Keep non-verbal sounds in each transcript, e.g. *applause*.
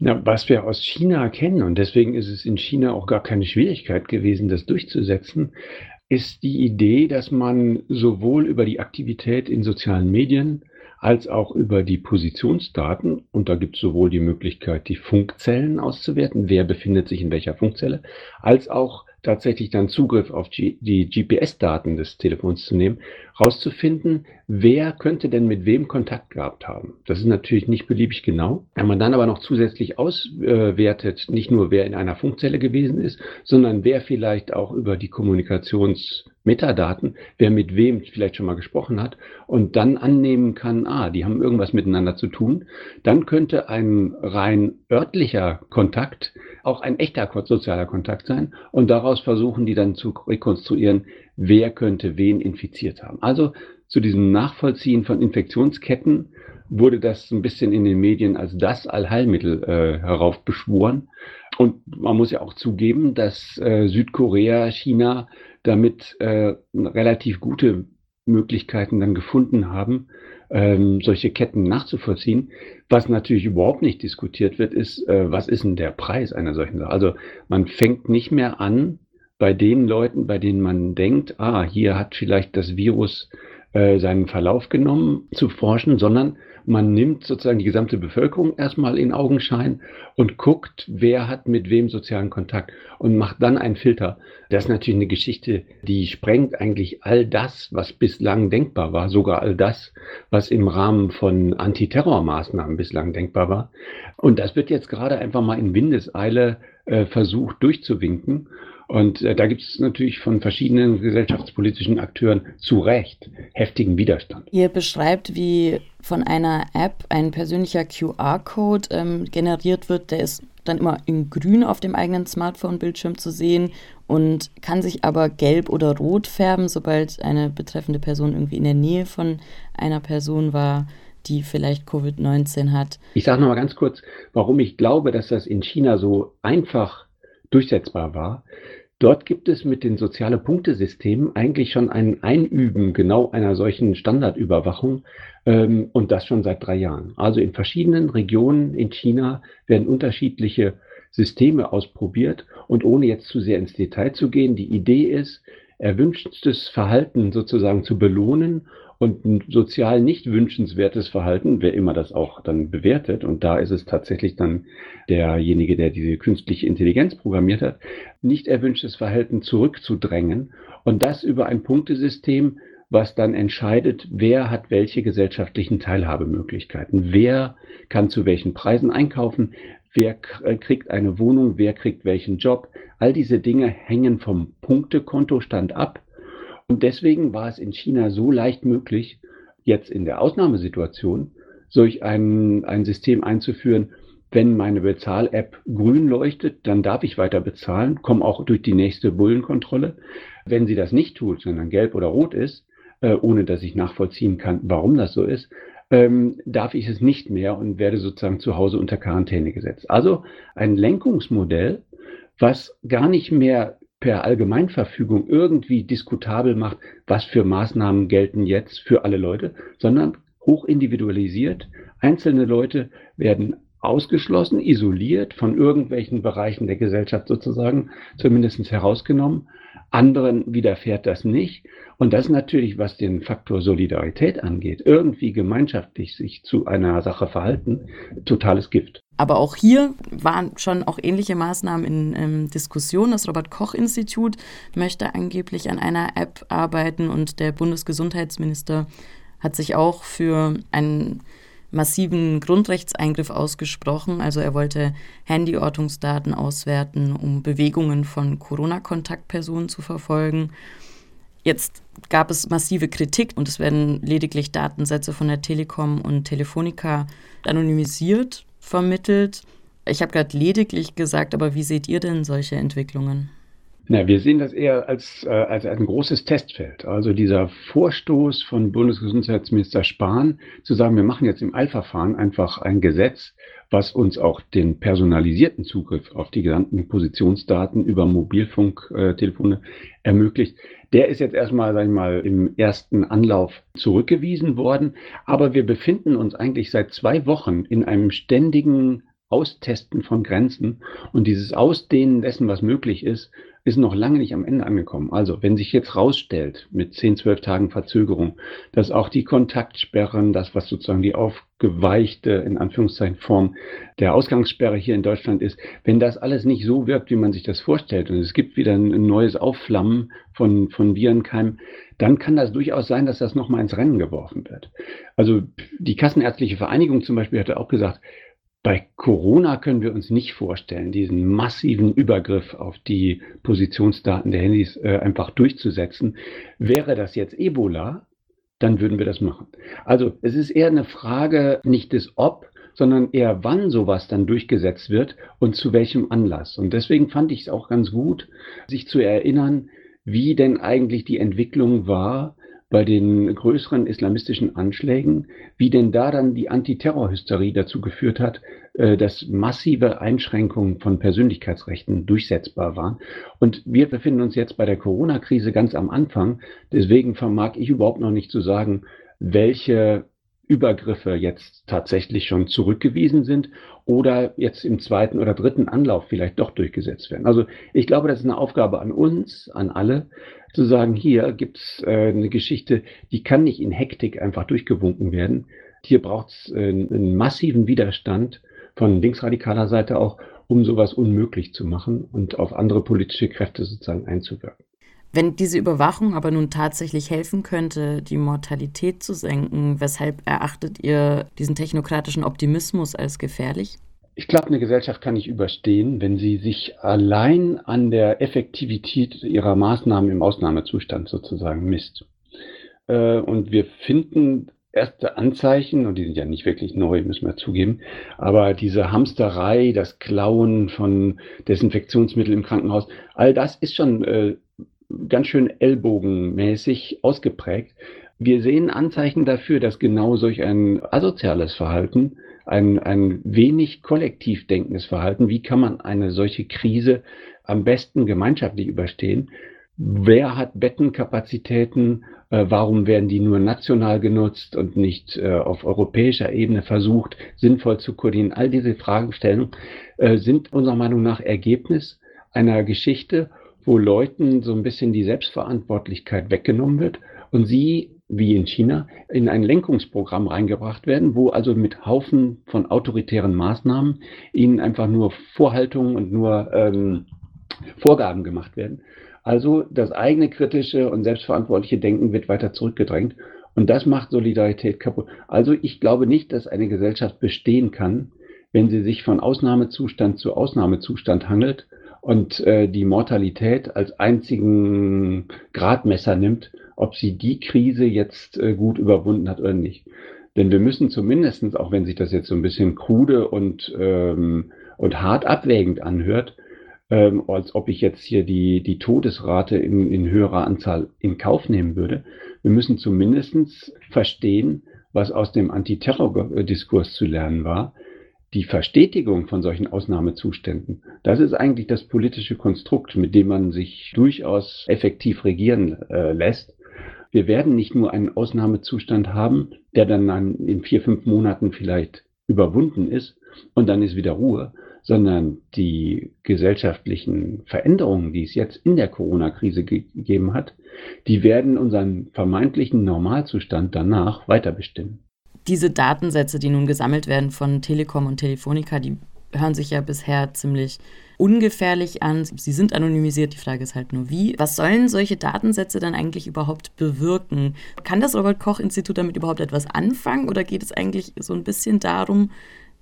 Ja, was wir aus China kennen, und deswegen ist es in China auch gar keine Schwierigkeit gewesen, das durchzusetzen, ist die Idee, dass man sowohl über die Aktivität in sozialen Medien als auch über die Positionsdaten, und da gibt es sowohl die Möglichkeit, die Funkzellen auszuwerten, wer befindet sich in welcher Funkzelle, als auch tatsächlich dann Zugriff auf die GPS-Daten des Telefons zu nehmen, rauszufinden, wer könnte denn mit wem Kontakt gehabt haben. Das ist natürlich nicht beliebig genau. Wenn man dann aber noch zusätzlich auswertet, nicht nur wer in einer Funkzelle gewesen ist, sondern wer vielleicht auch über die Kommunikations Metadaten, wer mit wem vielleicht schon mal gesprochen hat und dann annehmen kann, ah, die haben irgendwas miteinander zu tun, dann könnte ein rein örtlicher Kontakt auch ein echter sozialer Kontakt sein und daraus versuchen die dann zu rekonstruieren, wer könnte wen infiziert haben. Also zu diesem Nachvollziehen von Infektionsketten wurde das ein bisschen in den Medien als das Allheilmittel äh, heraufbeschworen. Und man muss ja auch zugeben, dass äh, Südkorea, China damit äh, relativ gute Möglichkeiten dann gefunden haben, ähm, solche Ketten nachzuvollziehen. Was natürlich überhaupt nicht diskutiert wird, ist, äh, was ist denn der Preis einer solchen Sache? Also man fängt nicht mehr an, bei den Leuten, bei denen man denkt, ah, hier hat vielleicht das Virus äh, seinen Verlauf genommen, zu forschen, sondern man nimmt sozusagen die gesamte Bevölkerung erstmal in Augenschein und guckt, wer hat mit wem sozialen Kontakt und macht dann einen Filter. Das ist natürlich eine Geschichte, die sprengt eigentlich all das, was bislang denkbar war, sogar all das, was im Rahmen von Antiterrormaßnahmen bislang denkbar war. Und das wird jetzt gerade einfach mal in Windeseile äh, versucht durchzuwinken. Und äh, da gibt es natürlich von verschiedenen gesellschaftspolitischen Akteuren zu Recht heftigen Widerstand. Ihr beschreibt, wie von einer App ein persönlicher QR-Code ähm, generiert wird, der ist dann immer in grün auf dem eigenen Smartphone-Bildschirm zu sehen und kann sich aber gelb oder rot färben, sobald eine betreffende Person irgendwie in der Nähe von einer Person war, die vielleicht Covid-19 hat. Ich sage noch mal ganz kurz, warum ich glaube, dass das in China so einfach durchsetzbar war. Dort gibt es mit den sozialen Punktesystemen eigentlich schon ein Einüben genau einer solchen Standardüberwachung ähm, und das schon seit drei Jahren. Also in verschiedenen Regionen in China werden unterschiedliche Systeme ausprobiert und ohne jetzt zu sehr ins Detail zu gehen, die Idee ist, erwünschtes Verhalten sozusagen zu belohnen und ein sozial nicht wünschenswertes Verhalten, wer immer das auch dann bewertet, und da ist es tatsächlich dann derjenige, der diese künstliche Intelligenz programmiert hat, nicht erwünschtes Verhalten zurückzudrängen. Und das über ein Punktesystem, was dann entscheidet, wer hat welche gesellschaftlichen Teilhabemöglichkeiten, wer kann zu welchen Preisen einkaufen, wer äh, kriegt eine Wohnung, wer kriegt welchen Job. All diese Dinge hängen vom Punktekontostand ab und deswegen war es in China so leicht möglich, jetzt in der Ausnahmesituation solch ein, ein System einzuführen, wenn meine Bezahl-App grün leuchtet, dann darf ich weiter bezahlen, komme auch durch die nächste Bullenkontrolle. Wenn sie das nicht tut, sondern gelb oder rot ist, äh, ohne dass ich nachvollziehen kann, warum das so ist, ähm, darf ich es nicht mehr und werde sozusagen zu Hause unter Quarantäne gesetzt. Also ein Lenkungsmodell, was gar nicht mehr per Allgemeinverfügung irgendwie diskutabel macht, was für Maßnahmen gelten jetzt für alle Leute, sondern hoch individualisiert. Einzelne Leute werden ausgeschlossen, isoliert von irgendwelchen Bereichen der Gesellschaft sozusagen, zumindest herausgenommen. Anderen widerfährt das nicht. Und das natürlich, was den Faktor Solidarität angeht, irgendwie gemeinschaftlich sich zu einer Sache verhalten, totales Gift. Aber auch hier waren schon auch ähnliche Maßnahmen in ähm, Diskussion. Das Robert Koch Institut möchte angeblich an einer App arbeiten und der Bundesgesundheitsminister hat sich auch für einen massiven Grundrechtseingriff ausgesprochen. Also er wollte Handyortungsdaten auswerten, um Bewegungen von Corona-Kontaktpersonen zu verfolgen. Jetzt gab es massive Kritik und es werden lediglich Datensätze von der Telekom und Telefonica anonymisiert vermittelt. Ich habe gerade lediglich gesagt, aber wie seht ihr denn solche Entwicklungen? Na, wir sehen das eher als, äh, als ein großes Testfeld. Also dieser Vorstoß von Bundesgesundheitsminister Spahn zu sagen, wir machen jetzt im Eilverfahren einfach ein Gesetz, was uns auch den personalisierten Zugriff auf die gesamten Positionsdaten über Mobilfunktelefone äh, ermöglicht. Der ist jetzt erstmal, sag ich mal, im ersten Anlauf zurückgewiesen worden. Aber wir befinden uns eigentlich seit zwei Wochen in einem ständigen Austesten von Grenzen und dieses Ausdehnen dessen, was möglich ist, ist noch lange nicht am Ende angekommen. Also, wenn sich jetzt rausstellt, mit 10, 12 Tagen Verzögerung, dass auch die Kontaktsperren, das, was sozusagen die aufgeweichte, in Anführungszeichen, Form der Ausgangssperre hier in Deutschland ist, wenn das alles nicht so wirkt, wie man sich das vorstellt, und es gibt wieder ein neues Aufflammen von, von Virenkeimen, dann kann das durchaus sein, dass das nochmal ins Rennen geworfen wird. Also, die Kassenärztliche Vereinigung zum Beispiel hatte auch gesagt, bei Corona können wir uns nicht vorstellen, diesen massiven Übergriff auf die Positionsdaten der Handys äh, einfach durchzusetzen. Wäre das jetzt Ebola, dann würden wir das machen. Also es ist eher eine Frage nicht des Ob, sondern eher wann sowas dann durchgesetzt wird und zu welchem Anlass. Und deswegen fand ich es auch ganz gut, sich zu erinnern, wie denn eigentlich die Entwicklung war bei den größeren islamistischen Anschlägen, wie denn da dann die Antiterrorhysterie dazu geführt hat, äh, dass massive Einschränkungen von Persönlichkeitsrechten durchsetzbar waren. Und wir befinden uns jetzt bei der Corona-Krise ganz am Anfang. Deswegen vermag ich überhaupt noch nicht zu sagen, welche Übergriffe jetzt tatsächlich schon zurückgewiesen sind oder jetzt im zweiten oder dritten Anlauf vielleicht doch durchgesetzt werden. Also ich glaube, das ist eine Aufgabe an uns, an alle, zu sagen, hier gibt es äh, eine Geschichte, die kann nicht in Hektik einfach durchgewunken werden. Hier braucht es äh, einen massiven Widerstand von linksradikaler Seite auch, um sowas unmöglich zu machen und auf andere politische Kräfte sozusagen einzuwirken. Wenn diese Überwachung aber nun tatsächlich helfen könnte, die Mortalität zu senken, weshalb erachtet ihr diesen technokratischen Optimismus als gefährlich? Ich glaube, eine Gesellschaft kann nicht überstehen, wenn sie sich allein an der Effektivität ihrer Maßnahmen im Ausnahmezustand sozusagen misst. Äh, und wir finden erste Anzeichen, und die sind ja nicht wirklich neu, müssen wir zugeben, aber diese Hamsterei, das Klauen von Desinfektionsmitteln im Krankenhaus, all das ist schon äh, ganz schön ellbogenmäßig ausgeprägt. Wir sehen Anzeichen dafür, dass genau solch ein asoziales Verhalten ein, ein wenig kollektiv denkendes Verhalten. Wie kann man eine solche Krise am besten gemeinschaftlich überstehen? Wer hat Bettenkapazitäten? Äh, warum werden die nur national genutzt und nicht äh, auf europäischer Ebene versucht, sinnvoll zu koordinieren? All diese Fragestellungen äh, sind unserer Meinung nach Ergebnis einer Geschichte, wo Leuten so ein bisschen die Selbstverantwortlichkeit weggenommen wird und sie wie in China, in ein Lenkungsprogramm reingebracht werden, wo also mit Haufen von autoritären Maßnahmen ihnen einfach nur Vorhaltungen und nur ähm, Vorgaben gemacht werden. Also das eigene kritische und selbstverantwortliche Denken wird weiter zurückgedrängt und das macht Solidarität kaputt. Also ich glaube nicht, dass eine Gesellschaft bestehen kann, wenn sie sich von Ausnahmezustand zu Ausnahmezustand handelt und äh, die Mortalität als einzigen Gradmesser nimmt ob sie die Krise jetzt äh, gut überwunden hat oder nicht. Denn wir müssen zumindestens, auch wenn sich das jetzt so ein bisschen krude und, ähm, und hart abwägend anhört, ähm, als ob ich jetzt hier die, die Todesrate in, in höherer Anzahl in Kauf nehmen würde. Wir müssen zumindestens verstehen, was aus dem Antiterror-Diskurs zu lernen war. Die Verstetigung von solchen Ausnahmezuständen, das ist eigentlich das politische Konstrukt, mit dem man sich durchaus effektiv regieren äh, lässt wir werden nicht nur einen Ausnahmezustand haben, der dann in vier, fünf Monaten vielleicht überwunden ist und dann ist wieder Ruhe, sondern die gesellschaftlichen Veränderungen, die es jetzt in der Corona-Krise gegeben hat, die werden unseren vermeintlichen Normalzustand danach weiter bestimmen. Diese Datensätze, die nun gesammelt werden von Telekom und Telefonica, die hören sich ja bisher ziemlich ungefährlich an. Sie sind anonymisiert, die Frage ist halt nur wie. Was sollen solche Datensätze dann eigentlich überhaupt bewirken? Kann das Robert Koch Institut damit überhaupt etwas anfangen oder geht es eigentlich so ein bisschen darum,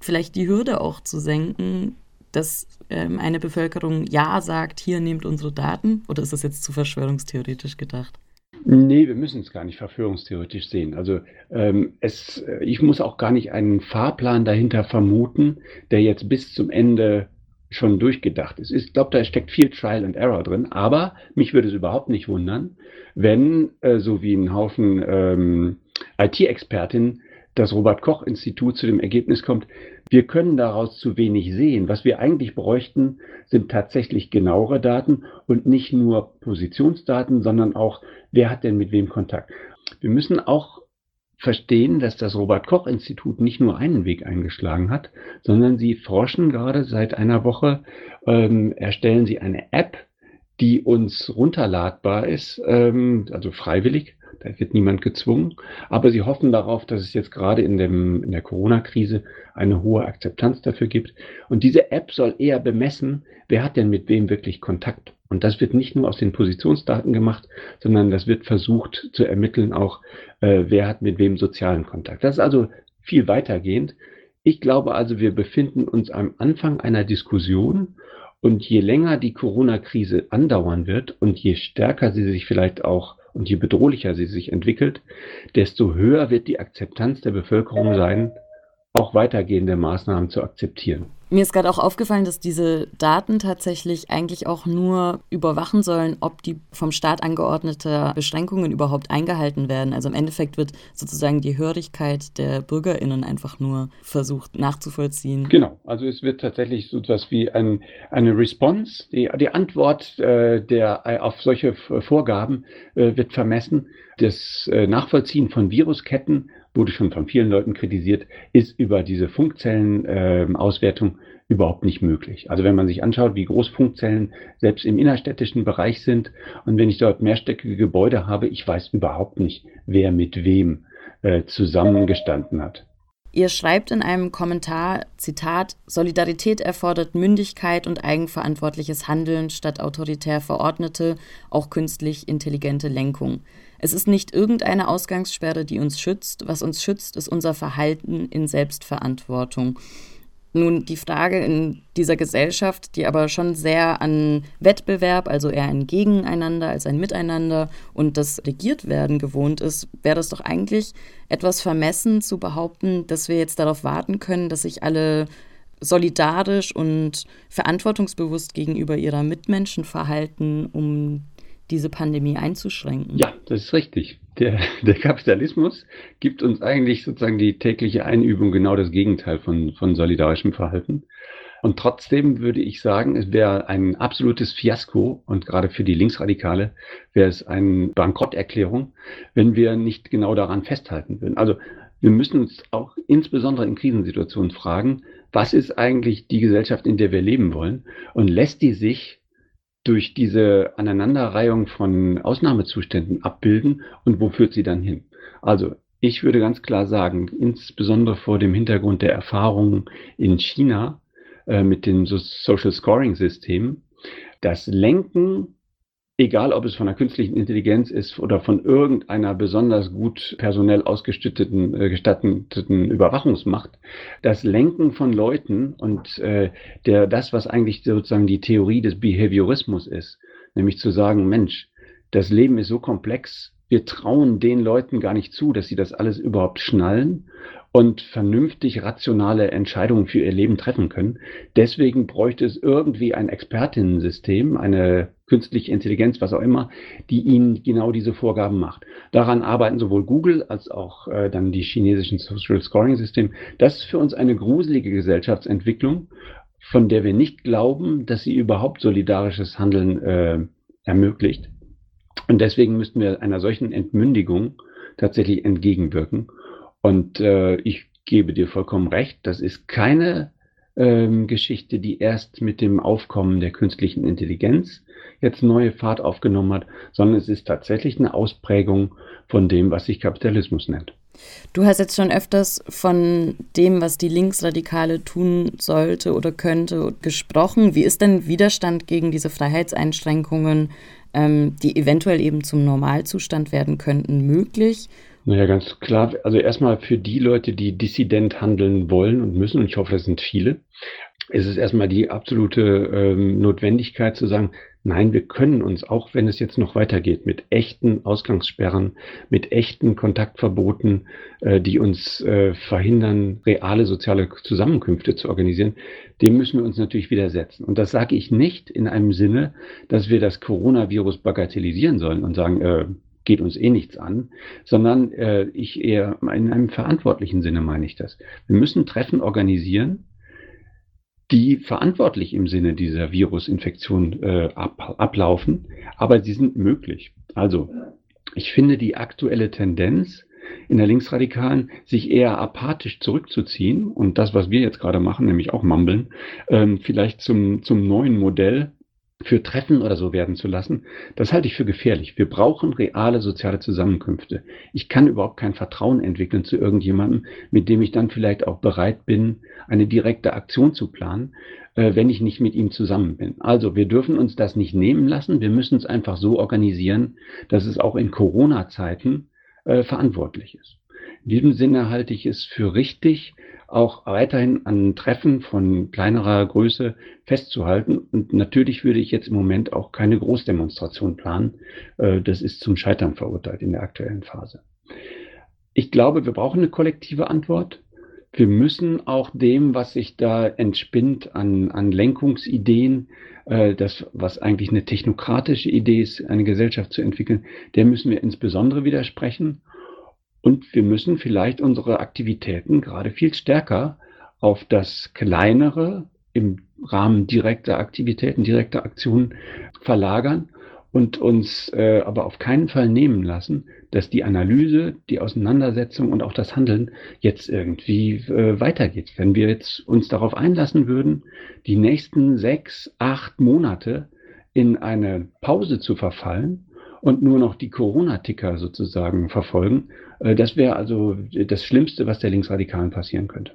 vielleicht die Hürde auch zu senken, dass ähm, eine Bevölkerung Ja sagt, hier nehmt unsere Daten? Oder ist das jetzt zu verschwörungstheoretisch gedacht? Nee, wir müssen es gar nicht verführungstheoretisch sehen. Also ähm, es, äh, ich muss auch gar nicht einen Fahrplan dahinter vermuten, der jetzt bis zum Ende schon durchgedacht ist. Ich glaube, da steckt viel Trial and Error drin, aber mich würde es überhaupt nicht wundern, wenn, äh, so wie ein Haufen ähm, IT-Expertinnen, das Robert-Koch-Institut zu dem Ergebnis kommt, wir können daraus zu wenig sehen. Was wir eigentlich bräuchten, sind tatsächlich genauere Daten und nicht nur Positionsdaten, sondern auch, wer hat denn mit wem Kontakt. Wir müssen auch verstehen, dass das Robert Koch Institut nicht nur einen Weg eingeschlagen hat, sondern sie forschen gerade seit einer Woche, ähm, erstellen sie eine App, die uns runterladbar ist, ähm, also freiwillig. Da wird niemand gezwungen. Aber sie hoffen darauf, dass es jetzt gerade in, dem, in der Corona-Krise eine hohe Akzeptanz dafür gibt. Und diese App soll eher bemessen, wer hat denn mit wem wirklich Kontakt. Und das wird nicht nur aus den Positionsdaten gemacht, sondern das wird versucht zu ermitteln auch, äh, wer hat mit wem sozialen Kontakt. Das ist also viel weitergehend. Ich glaube also, wir befinden uns am Anfang einer Diskussion und je länger die Corona-Krise andauern wird und je stärker sie sich vielleicht auch und je bedrohlicher sie sich entwickelt, desto höher wird die Akzeptanz der Bevölkerung sein, auch weitergehende Maßnahmen zu akzeptieren. Mir ist gerade auch aufgefallen, dass diese Daten tatsächlich eigentlich auch nur überwachen sollen, ob die vom Staat angeordnete Beschränkungen überhaupt eingehalten werden. Also im Endeffekt wird sozusagen die Hörigkeit der Bürgerinnen einfach nur versucht nachzuvollziehen. Genau, also es wird tatsächlich so etwas wie ein, eine Response, die, die Antwort äh, der, auf solche Vorgaben äh, wird vermessen. Das äh, Nachvollziehen von Virusketten wurde schon von vielen Leuten kritisiert, ist über diese Funkzellenauswertung äh, überhaupt nicht möglich. Also wenn man sich anschaut, wie groß Funkzellen selbst im innerstädtischen Bereich sind und wenn ich dort mehrstöckige Gebäude habe, ich weiß überhaupt nicht, wer mit wem äh, zusammengestanden hat. Ihr schreibt in einem Kommentar, Zitat, Solidarität erfordert Mündigkeit und eigenverantwortliches Handeln statt autoritär verordnete, auch künstlich intelligente Lenkung. Es ist nicht irgendeine Ausgangssperre, die uns schützt. Was uns schützt, ist unser Verhalten in Selbstverantwortung. Nun, die Frage in dieser Gesellschaft, die aber schon sehr an Wettbewerb, also eher ein Gegeneinander als ein Miteinander und das Regiertwerden gewohnt ist, wäre es doch eigentlich etwas vermessen zu behaupten, dass wir jetzt darauf warten können, dass sich alle solidarisch und verantwortungsbewusst gegenüber ihrer Mitmenschen verhalten, um diese Pandemie einzuschränken. Ja, das ist richtig. Der, *laughs* der, Kapitalismus gibt uns eigentlich sozusagen die tägliche Einübung genau das Gegenteil von, von solidarischem Verhalten. Und trotzdem würde ich sagen, es wäre ein absolutes Fiasko und gerade für die Linksradikale wäre es eine Bankrotterklärung, wenn wir nicht genau daran festhalten würden. Also wir müssen uns auch insbesondere in Krisensituationen fragen, was ist eigentlich die Gesellschaft, in der wir leben wollen? Und lässt die sich durch diese Aneinanderreihung von Ausnahmezuständen abbilden und wo führt sie dann hin? Also ich würde ganz klar sagen, insbesondere vor dem Hintergrund der Erfahrungen in China äh, mit dem Social Scoring System, das Lenken egal ob es von der künstlichen Intelligenz ist oder von irgendeiner besonders gut personell ausgestatteten äh, gestatteten Überwachungsmacht, das Lenken von Leuten und äh, der das, was eigentlich sozusagen die Theorie des Behaviorismus ist, nämlich zu sagen, Mensch, das Leben ist so komplex, wir trauen den Leuten gar nicht zu, dass sie das alles überhaupt schnallen und vernünftig rationale Entscheidungen für ihr Leben treffen können. Deswegen bräuchte es irgendwie ein Expertinnensystem, eine künstliche Intelligenz, was auch immer, die ihnen genau diese Vorgaben macht. Daran arbeiten sowohl Google als auch äh, dann die chinesischen Social Scoring Systeme. Das ist für uns eine gruselige Gesellschaftsentwicklung, von der wir nicht glauben, dass sie überhaupt solidarisches Handeln äh, ermöglicht. Und deswegen müssten wir einer solchen Entmündigung tatsächlich entgegenwirken. Und äh, ich gebe dir vollkommen recht, das ist keine ähm, Geschichte, die erst mit dem Aufkommen der künstlichen Intelligenz jetzt neue Fahrt aufgenommen hat, sondern es ist tatsächlich eine Ausprägung von dem, was sich Kapitalismus nennt. Du hast jetzt schon öfters von dem, was die Linksradikale tun sollte oder könnte, gesprochen. Wie ist denn Widerstand gegen diese Freiheitseinschränkungen, ähm, die eventuell eben zum Normalzustand werden könnten, möglich? Naja, ganz klar. Also erstmal für die Leute, die dissident handeln wollen und müssen, und ich hoffe, das sind viele, ist es erstmal die absolute ähm, Notwendigkeit zu sagen, nein, wir können uns, auch wenn es jetzt noch weitergeht, mit echten Ausgangssperren, mit echten Kontaktverboten, äh, die uns äh, verhindern, reale soziale Zusammenkünfte zu organisieren, dem müssen wir uns natürlich widersetzen. Und das sage ich nicht in einem Sinne, dass wir das Coronavirus bagatellisieren sollen und sagen, äh, geht uns eh nichts an, sondern äh, ich eher in einem verantwortlichen Sinne meine ich das. Wir müssen Treffen organisieren, die verantwortlich im Sinne dieser Virusinfektion äh, ab, ablaufen, aber sie sind möglich. Also, ich finde die aktuelle Tendenz in der Linksradikalen, sich eher apathisch zurückzuziehen und das, was wir jetzt gerade machen, nämlich auch mumbeln, ähm, vielleicht zum, zum neuen Modell für Treffen oder so werden zu lassen, das halte ich für gefährlich. Wir brauchen reale soziale Zusammenkünfte. Ich kann überhaupt kein Vertrauen entwickeln zu irgendjemandem, mit dem ich dann vielleicht auch bereit bin, eine direkte Aktion zu planen, äh, wenn ich nicht mit ihm zusammen bin. Also wir dürfen uns das nicht nehmen lassen. Wir müssen es einfach so organisieren, dass es auch in Corona-Zeiten äh, verantwortlich ist. In diesem Sinne halte ich es für richtig, auch weiterhin an Treffen von kleinerer Größe festzuhalten. Und natürlich würde ich jetzt im Moment auch keine Großdemonstration planen. Äh, das ist zum Scheitern verurteilt in der aktuellen Phase. Ich glaube, wir brauchen eine kollektive Antwort. Wir müssen auch dem, was sich da entspinnt an, an Lenkungsideen, äh, das, was eigentlich eine technokratische Idee ist, eine Gesellschaft zu entwickeln, der müssen wir insbesondere widersprechen. Und wir müssen vielleicht unsere Aktivitäten gerade viel stärker auf das Kleinere im Rahmen direkter Aktivitäten, direkter Aktionen verlagern und uns äh, aber auf keinen Fall nehmen lassen, dass die Analyse, die Auseinandersetzung und auch das Handeln jetzt irgendwie äh, weitergeht. Wenn wir jetzt uns darauf einlassen würden, die nächsten sechs, acht Monate in eine Pause zu verfallen und nur noch die Corona-Ticker sozusagen verfolgen. Äh, das wäre also das Schlimmste, was der Linksradikalen passieren könnte.